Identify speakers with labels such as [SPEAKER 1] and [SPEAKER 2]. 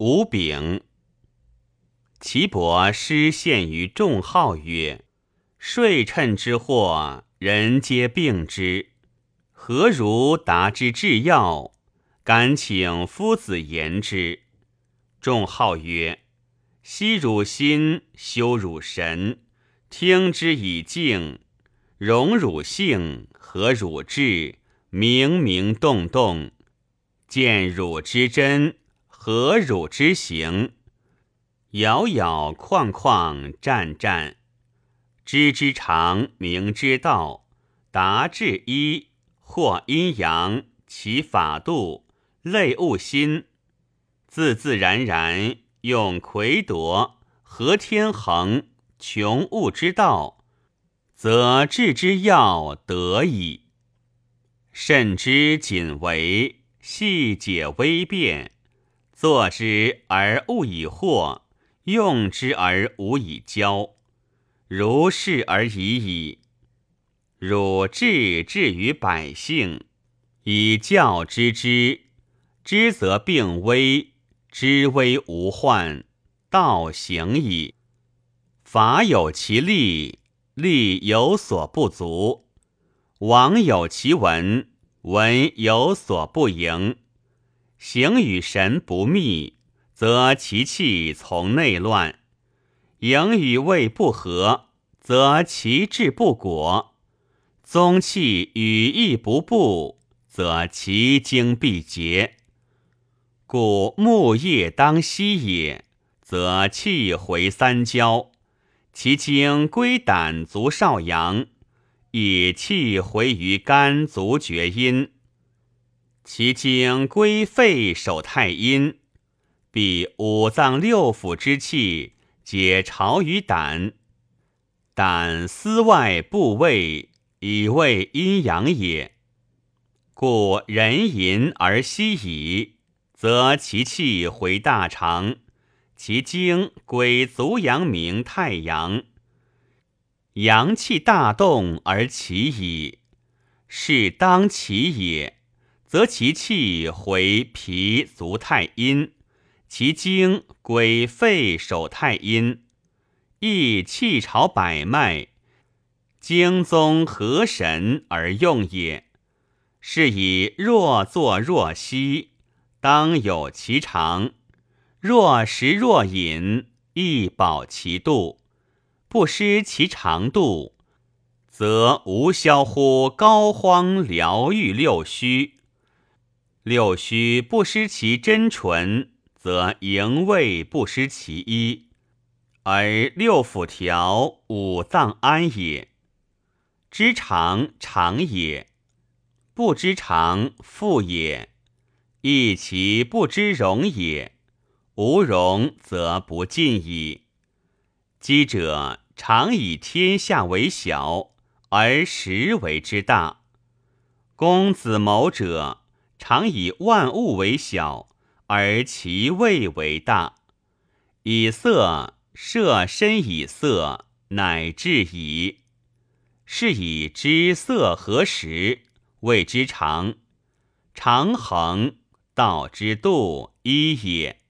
[SPEAKER 1] 吴炳。岐伯失陷于众号曰：“睡趁之祸，人皆病之。何如达之至要？敢请夫子言之。”众号曰：“息汝心，修汝神，听之以静，容汝性，和汝志，冥冥动动，见汝之真，何汝之行。”杳杳况况战战，知之常，明之道，达至一，或阴阳，其法度，类物心，自自然然，用魁夺，合天衡，穷物之道，则治之要得矣。慎之谨为，细解微变，作之而勿以惑。用之而无以教，如是而已矣。汝治至于百姓，以教之之，知则病危，知危无患，道行矣。法有其利，利有所不足；王有其文，文有所不盈。形与神不密。则其气从内乱，营与胃不和，则其志不果；宗气与意不布，则其精必竭。故木叶当息也，则气回三焦；其精归胆足少阳，以气回于肝足厥阴；其经归肺守太阴。必五脏六腑之气，解巢于胆。胆司外部位，以为阴阳也。故人淫而息矣，则其气回大肠，其精归足阳明太阳。阳气大动而起矣，是当起也。则其气回脾足太阴。其经归肺守太阴，益气朝百脉，经宗合神而用也。是以若坐若息，当有其常；若食若饮，亦保其度。不失其长度，则无消乎膏肓疗愈六虚。六虚不失其真纯。则营卫不失其一，而六腑调五脏安也。知常常也，不知常复也。亦其不知容也，无容则不进矣。积者常以天下为小，而实为之大；公子谋者常以万物为小。而其位为大，以色摄身以色，乃至矣。是以知色何时，谓之常。常恒，道之度一也。